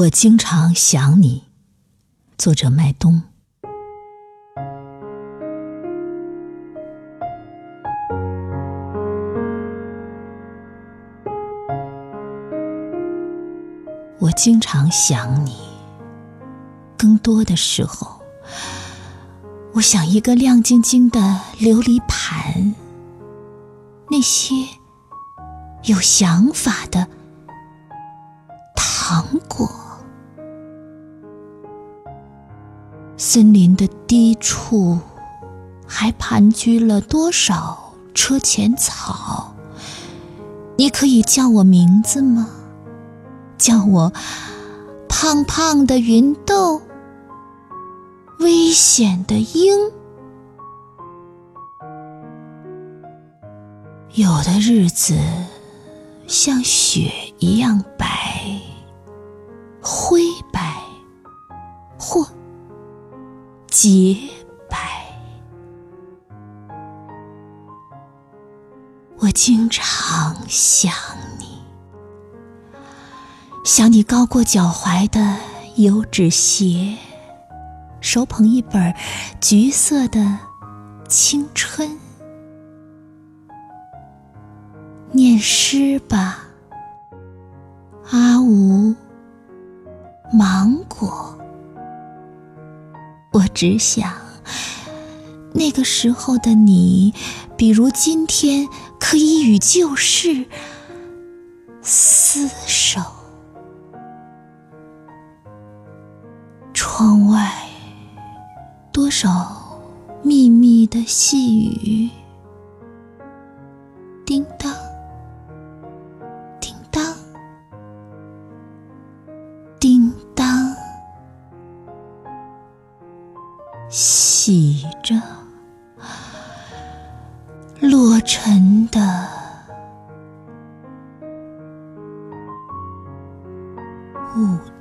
我经常想你。作者麦冬。我经常想你，更多的时候，我想一个亮晶晶的琉璃盘，那些有想法的糖果。森林的低处，还盘踞了多少车前草？你可以叫我名字吗？叫我胖胖的芸豆，危险的鹰。有的日子像雪一样白，洁白，我经常想你，想你高过脚踝的油纸鞋，手捧一本橘色的青春，念诗吧，阿吴，芒果。只想，那个时候的你，比如今天，可以与旧事厮守。窗外多少密密的细雨，洗着落尘的雾。